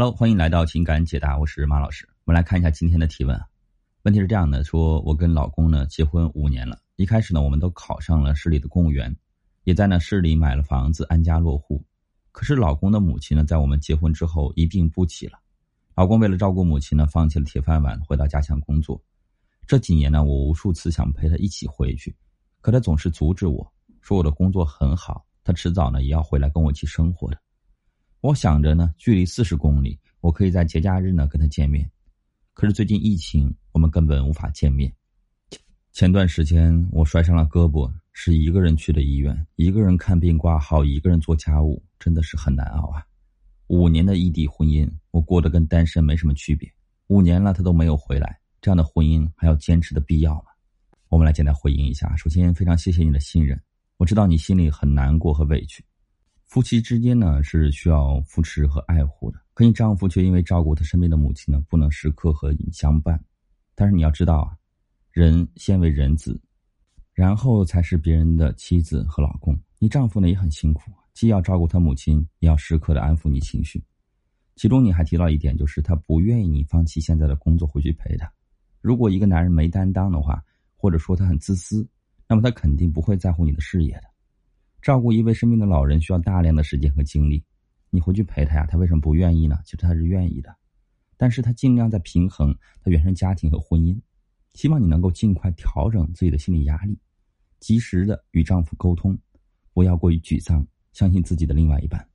Hello，欢迎来到情感解答，我是马老师。我们来看一下今天的提问啊。问题是这样的：说我跟老公呢结婚五年了，一开始呢我们都考上了市里的公务员，也在那市里买了房子，安家落户。可是老公的母亲呢，在我们结婚之后一病不起了。老公为了照顾母亲呢，放弃了铁饭碗，回到家乡工作。这几年呢，我无数次想陪他一起回去，可他总是阻止我说我的工作很好，他迟早呢也要回来跟我一起生活的。我想着呢，距离四十公里，我可以在节假日呢跟他见面。可是最近疫情，我们根本无法见面。前段时间我摔伤了胳膊，是一个人去的医院，一个人看病挂号，一个人做家务，真的是很难熬啊。五年的异地婚姻，我过得跟单身没什么区别。五年了，他都没有回来，这样的婚姻还要坚持的必要吗？我们来简单回应一下。首先，非常谢谢你的信任，我知道你心里很难过和委屈。夫妻之间呢是需要扶持和爱护的，可你丈夫却因为照顾他身边的母亲呢，不能时刻和你相伴。但是你要知道啊，人先为人子，然后才是别人的妻子和老公。你丈夫呢也很辛苦，既要照顾他母亲，也要时刻的安抚你情绪。其中你还提到一点，就是他不愿意你放弃现在的工作回去陪他。如果一个男人没担当的话，或者说他很自私，那么他肯定不会在乎你的事业的。照顾一位生病的老人需要大量的时间和精力，你回去陪他呀，他为什么不愿意呢？其实他是愿意的，但是他尽量在平衡他原生家庭和婚姻，希望你能够尽快调整自己的心理压力，及时的与丈夫沟通，不要过于沮丧，相信自己的另外一半。